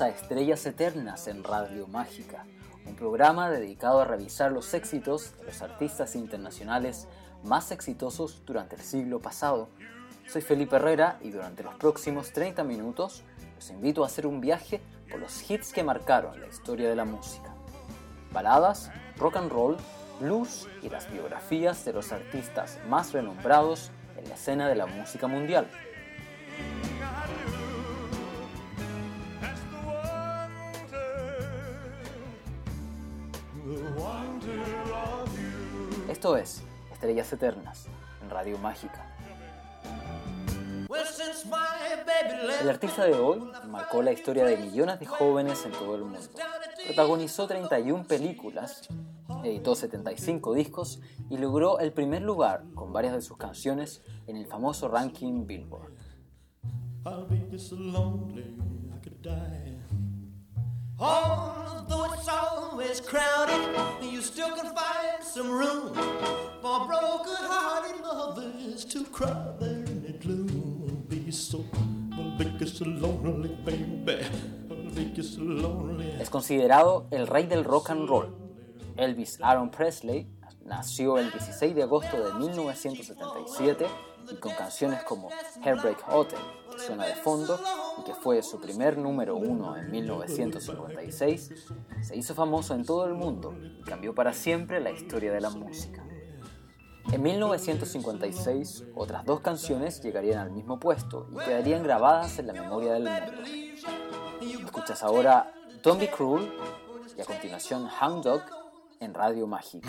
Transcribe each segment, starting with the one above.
A Estrellas Eternas en Radio Mágica, un programa dedicado a revisar los éxitos de los artistas internacionales más exitosos durante el siglo pasado. Soy Felipe Herrera y durante los próximos 30 minutos los invito a hacer un viaje por los hits que marcaron la historia de la música. Baladas, rock and roll, blues y las biografías de los artistas más renombrados en la escena de la música mundial. Esto es Estrellas Eternas en Radio Mágica. El artista de hoy marcó la historia de millones de jóvenes en todo el mundo. Protagonizó 31 películas, editó 75 discos y logró el primer lugar con varias de sus canciones en el famoso ranking Billboard. Es considerado el rey del rock and roll. Elvis Aaron Presley nació el 16 de agosto de 1977 y con canciones como Heartbreak Hotel, suena de fondo y que fue su primer número uno en 1956, se hizo famoso en todo el mundo y cambió para siempre la historia de la música. En 1956, otras dos canciones llegarían al mismo puesto y quedarían grabadas en la memoria del mundo. Escuchas ahora Don't Be Cruel y a continuación Hound Dog en Radio Mágica.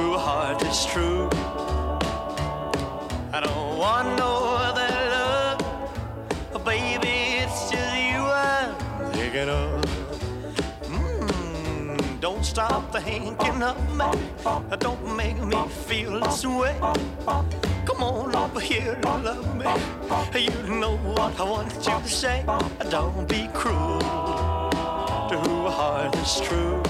who heart is true. I don't want no other love, baby, it's just you I'm thinking of. Mm, don't stop thinking of me, don't make me feel this way. Come on over here and love me. You know what I want you to say. Don't be cruel to who heart is true.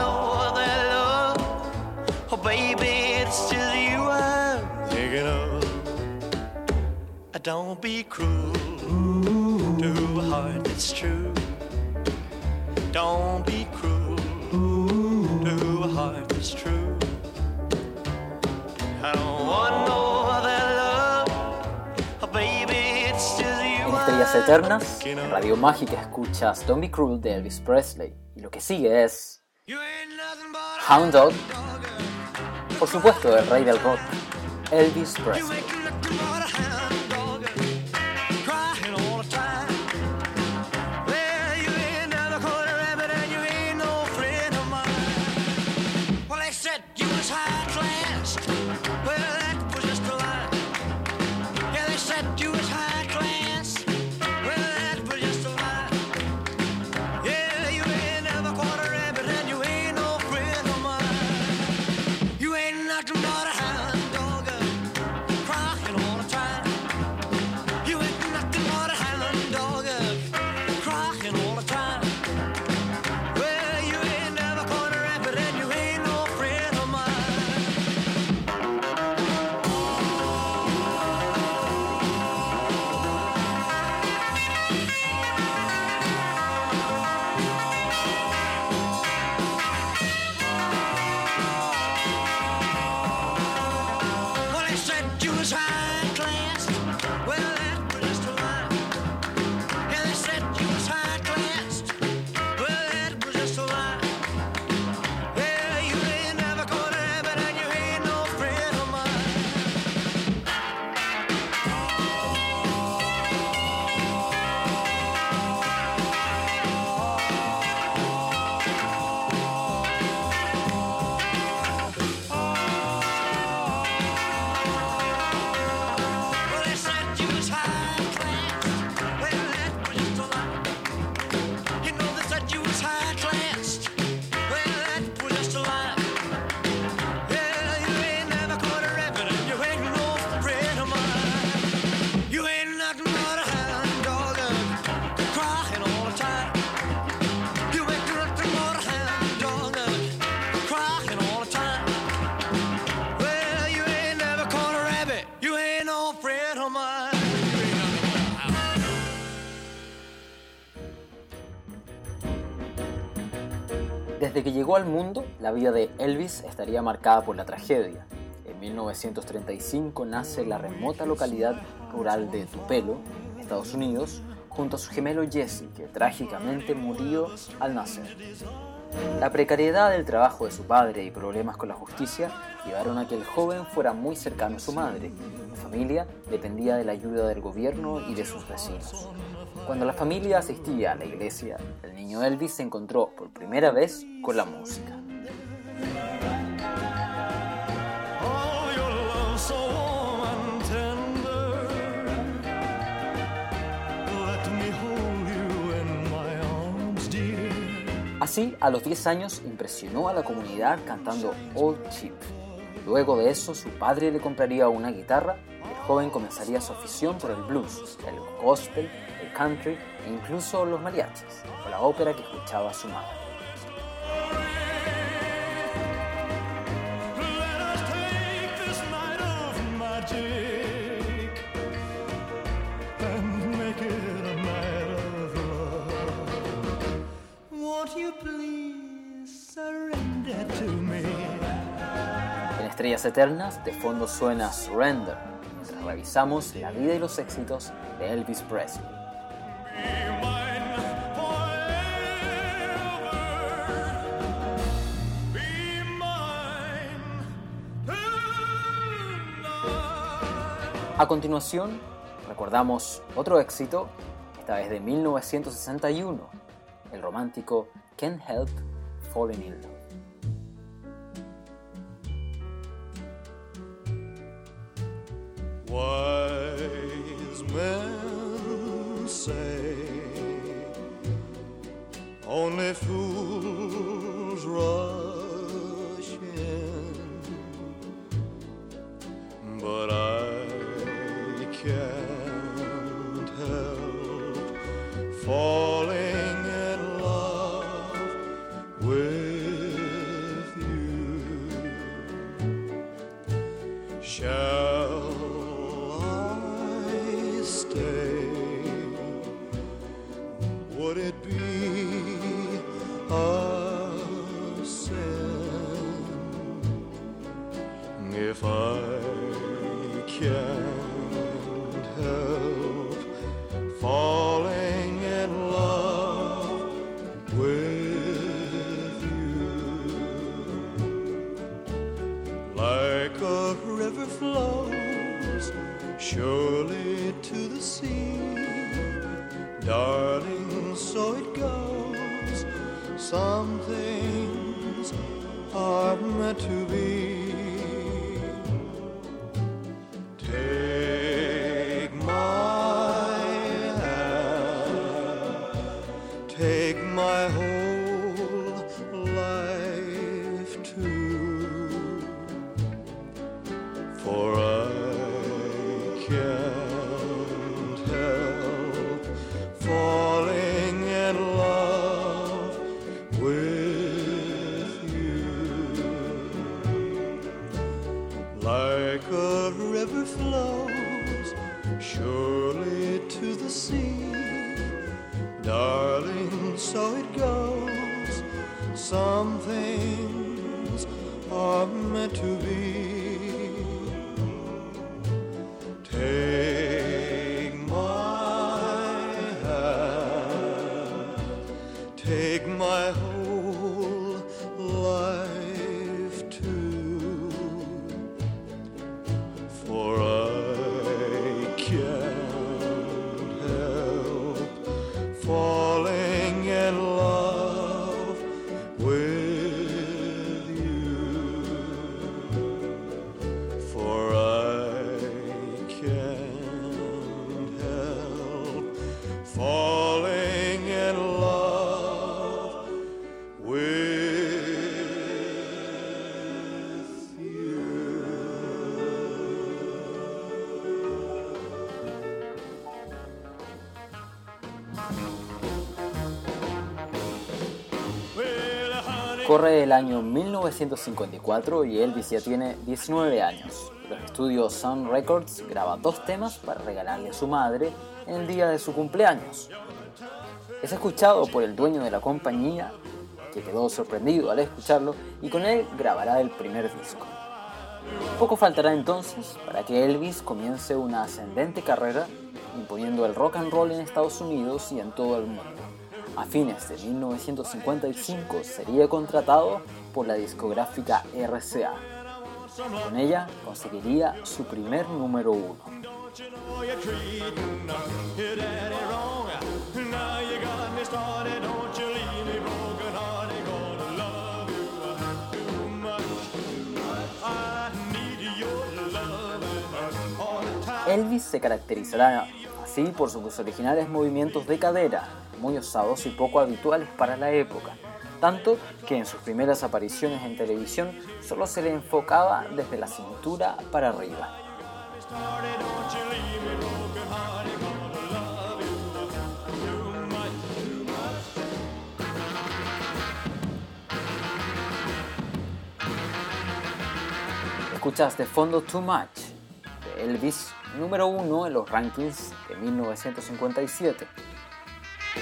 Don't be cruel to a heart that's true. Don't be cruel to a heart that's true. I don't want no other love, oh, baby. It's just you. Estrellas Eternas, en Radio Mágica escuchas Don't Be Cruel de Elvis Presley. Y lo que sigue es Hound Dog, por supuesto el rey del rock, Elvis Presley. Desde que llegó al mundo, la vida de Elvis estaría marcada por la tragedia. En 1935 nace en la remota localidad rural de Tupelo, Estados Unidos, junto a su gemelo Jesse, que trágicamente murió al nacer. La precariedad del trabajo de su padre y problemas con la justicia llevaron a que el joven fuera muy cercano a su madre. Su familia dependía de la ayuda del gobierno y de sus vecinos. Cuando la familia asistía a la iglesia, el niño Elvis se encontró por primera vez con la música. Así, a los 10 años impresionó a la comunidad cantando Old Chip. Luego de eso, su padre le compraría una guitarra y el joven comenzaría su afición por el blues, el gospel country e incluso los mariachis, o la ópera que escuchaba su madre. En Estrellas Eternas, de fondo suena Surrender, mientras revisamos la vida y los éxitos de Elvis Presley. A continuación, recordamos otro éxito, esta vez de 1961, el romántico Can't Help Falling in Love. Wise men say only fools rush in, falling Corre el año 1954 y Elvis ya tiene 19 años. Los estudios Sun Records graba dos temas para regalarle a su madre en el día de su cumpleaños. Es escuchado por el dueño de la compañía, que quedó sorprendido al escucharlo, y con él grabará el primer disco. Poco faltará entonces para que Elvis comience una ascendente carrera imponiendo el rock and roll en Estados Unidos y en todo el mundo. A fines de 1955 sería contratado por la discográfica RCA. Con ella conseguiría su primer número uno. Elvis se caracterizará así por sus originales movimientos de cadera, muy osados y poco habituales para la época, tanto que en sus primeras apariciones en televisión solo se le enfocaba desde la cintura para arriba. Escuchas de fondo Too Much, de Elvis, número uno en los rankings de 1957.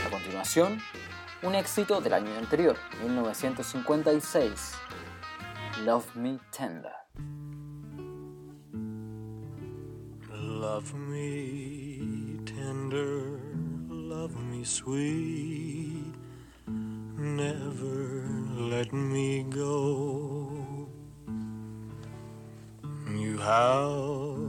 A continuación, un éxito del año anterior, 1956, Love Me Tender. Love me tender, love me sweet, never let me go. You have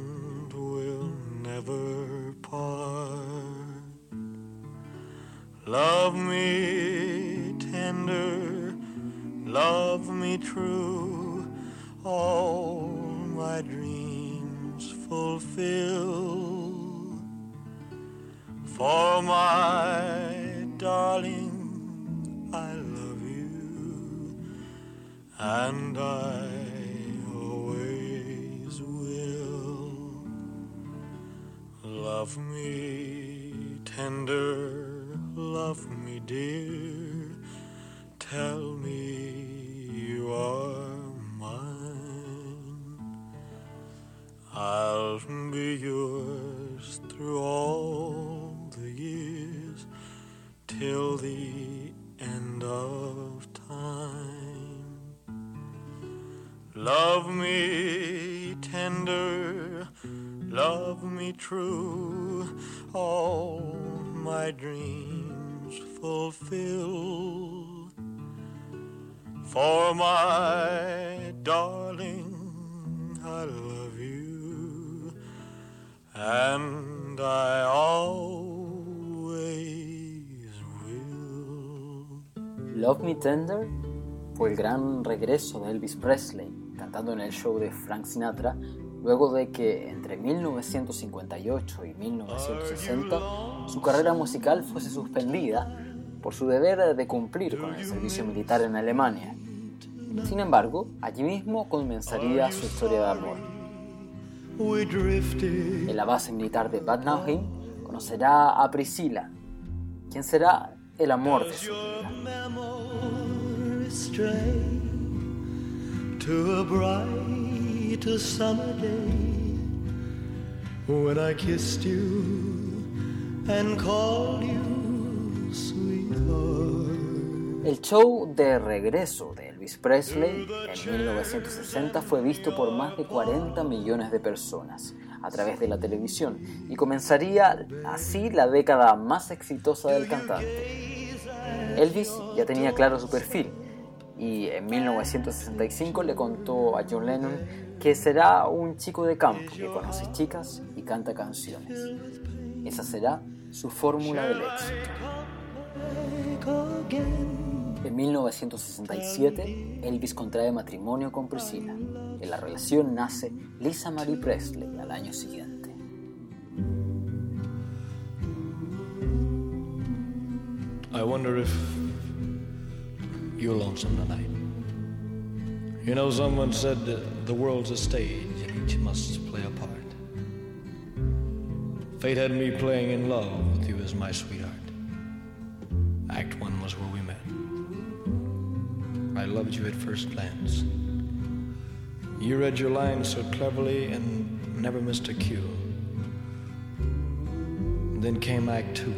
fulfill. For my darling, I love you, and I always will. Love me tender, love me dear, through all the years till the end of time. Love me tender, love me true, all my dreams fulfill. For my gran regreso de Elvis Presley cantando en el show de Frank Sinatra luego de que entre 1958 y 1960 su carrera musical fuese suspendida por su deber de cumplir con el servicio militar en Alemania. Sin embargo, allí mismo comenzaría su historia de amor. En la base militar de Bad Nauheim conocerá a Priscilla, quien será el amor de su vida. Stray to a summer day when I kissed you and called you sweetheart. El show de regreso de Elvis Presley en 1960 fue visto por más de 40 millones de personas a través de la televisión y comenzaría así la década más exitosa del cantante. Elvis ya tenía claro su perfil y en 1965 le contó a John Lennon que será un chico de campo que conoce chicas y canta canciones. Esa será su fórmula del éxito. En 1967, Elvis contrae matrimonio con Priscilla. En la relación nace Lisa Marie Presley al año siguiente. I wonder if you're lonesome tonight. You know, someone said the world's a stage and each must play a part. Fate had me playing in love with you as my sweetheart. Act one was where we met. I loved you at first glance. You read your lines so cleverly and never missed a cue. Then came Act two.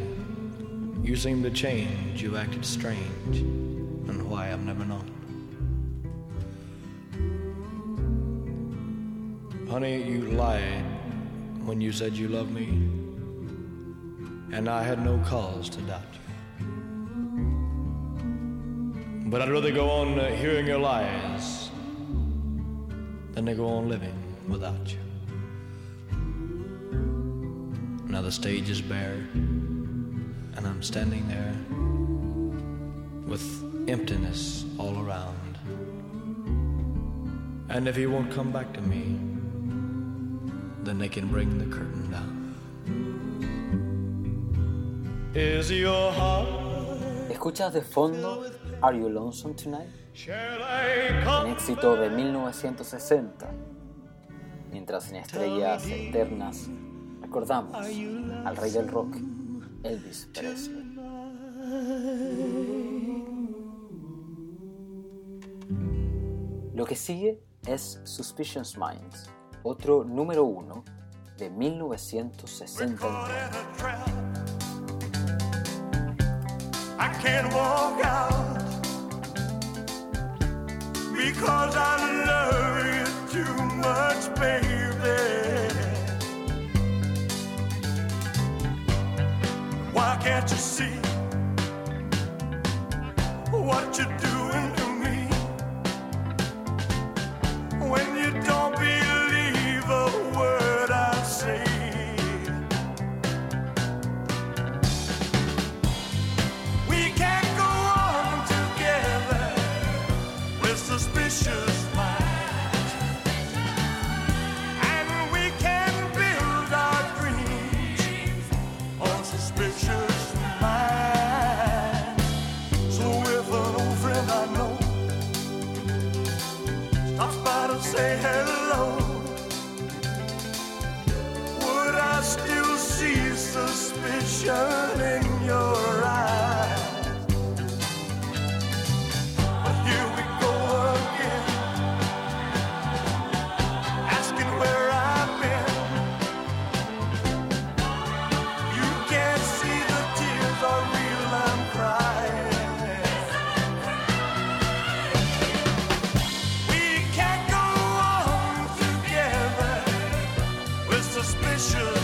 You seemed to change, you acted strange, and why I've never known. Honey, you lied when you said you loved me, and I had no cause to doubt you. But I'd rather go on uh, hearing your lies than to go on living without you. Now the stage is bare, and I'm standing there with emptiness all around. And if he won't come back to me, then they can bring the curtain down. Is your heart? ¿Escuchas de fondo Are You Lonesome Tonight? Shall I Un come? éxito de 1960. Mientras en Estrellas Eternas recordamos al rey del rock, Elvis Presley. Lo que sigue es Suspicious Minds, otro número uno de 1969. I can't walk out because I love you too much, baby. Why can't you see what you're doing ambition.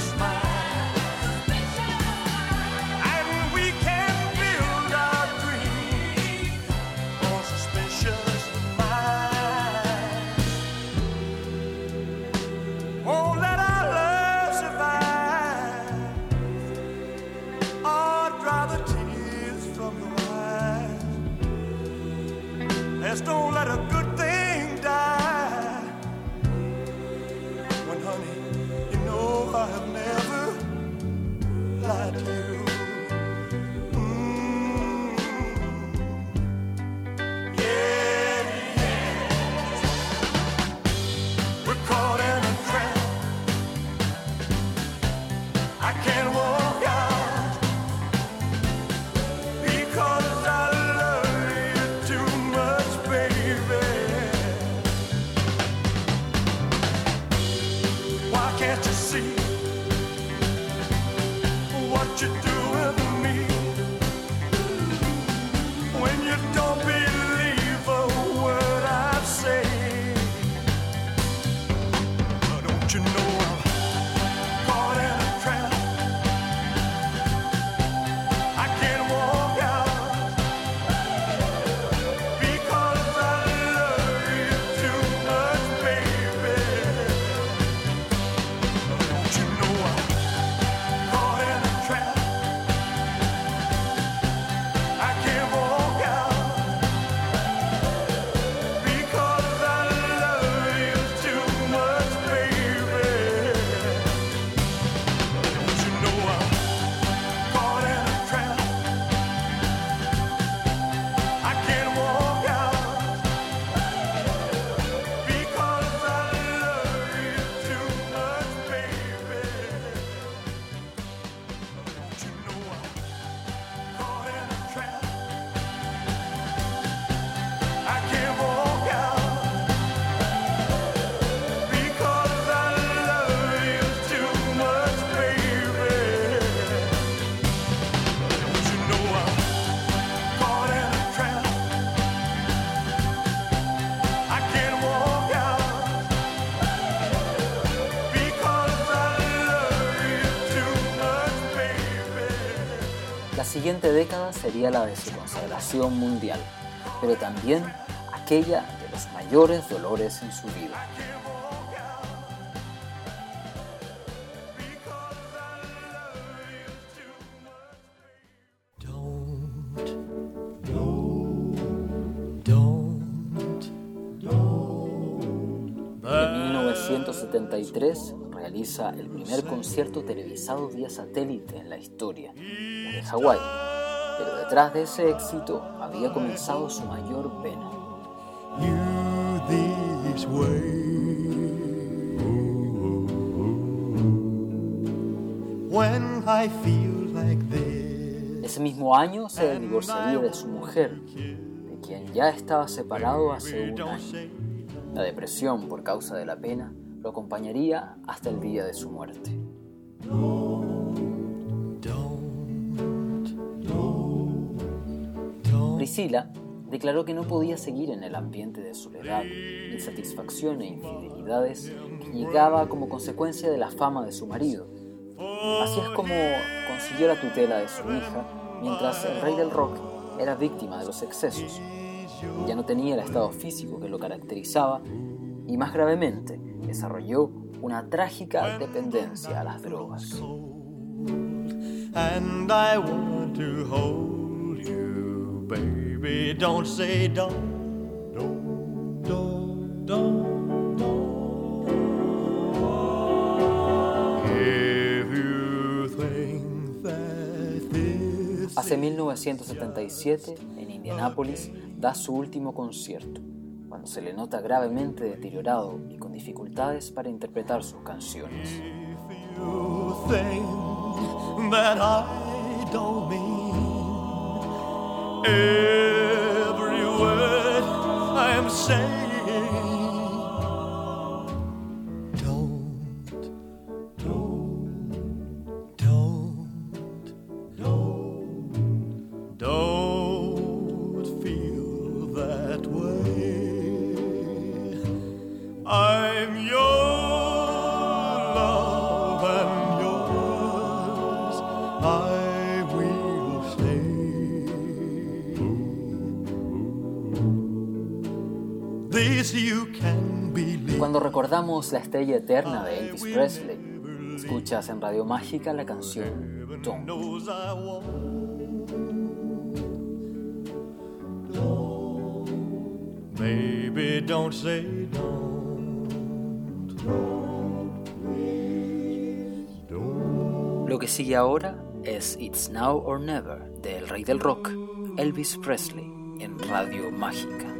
What you're siguiente década sería la de su consagración mundial, pero también aquella de los mayores dolores en su vida. En 1973 realiza el primer concierto televisado vía satélite en la historia, desde Hawái, pero detrás de ese éxito había comenzado su mayor pena. Ese mismo año se divorciaría de su mujer, de quien ya estaba separado hace un año. La depresión por causa de la pena lo acompañaría hasta el día de su muerte. Priscila declaró que no podía seguir en el ambiente de soledad, insatisfacción e infidelidades que llegaba como consecuencia de la fama de su marido. Así es como consiguió la tutela de su hija, mientras el rey del rock era víctima de los excesos. Ya no tenía el estado físico que lo caracterizaba y más gravemente desarrolló una trágica dependencia a las drogas. Baby. Don't say don't, don't, don't, don't, don't. If you think that this Hace 1977, en Indianápolis, da su último concierto, cuando se le nota gravemente deteriorado y con dificultades para interpretar sus canciones. you think that I don't mean every word I am saying. Cuando recordamos la estrella eterna de Elvis Presley, escuchas en Radio Mágica la canción Don't. knows I won't. Baby, don't say don't. Lo que sigue ahora es It's Now or Never del rey del rock, Elvis Presley, en Radio Mágica.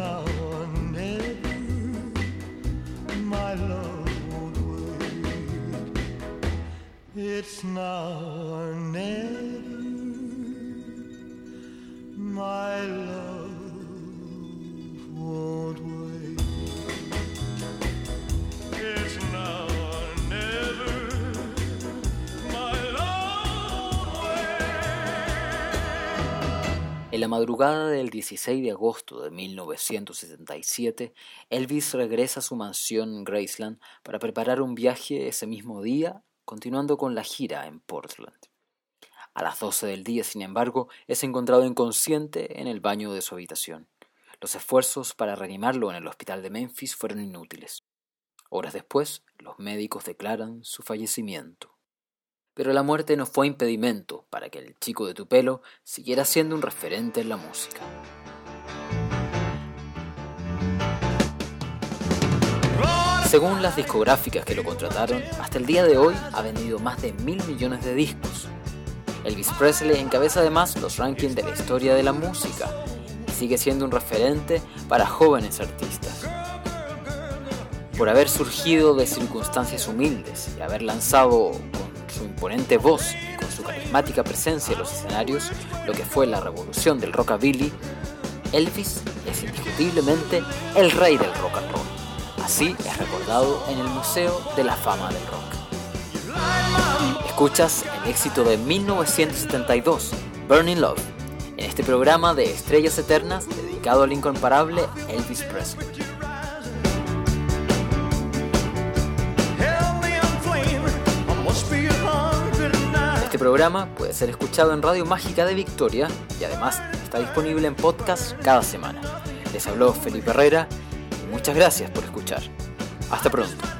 now or never. My love won't wait. It's now or never. My love En la madrugada del 16 de agosto de 1977, Elvis regresa a su mansión Graceland para preparar un viaje ese mismo día, continuando con la gira en Portland. A las 12 del día, sin embargo, es encontrado inconsciente en el baño de su habitación. Los esfuerzos para reanimarlo en el hospital de Memphis fueron inútiles. Horas después, los médicos declaran su fallecimiento. Pero la muerte no fue impedimento para que el chico de tu pelo siguiera siendo un referente en la música. Según las discográficas que lo contrataron, hasta el día de hoy ha vendido más de mil millones de discos. Elvis Presley encabeza además los rankings de la historia de la música. sigue siendo un referente para jóvenes artistas. Por haber surgido de circunstancias humildes y haber lanzado su imponente voz y con su carismática presencia en los escenarios lo que fue la revolución del rockabilly, Elvis es indiscutiblemente el rey del rock and roll. Así es recordado en el Museo de la Fama del Rock. Escuchas el éxito de 1972, Burning Love, en este programa de Estrellas Eternas dedicado al incomparable Elvis Presley. Programa puede ser escuchado en Radio Mágica de Victoria y además está disponible en podcast cada semana. Les habló Felipe Herrera y muchas gracias por escuchar. Hasta pronto.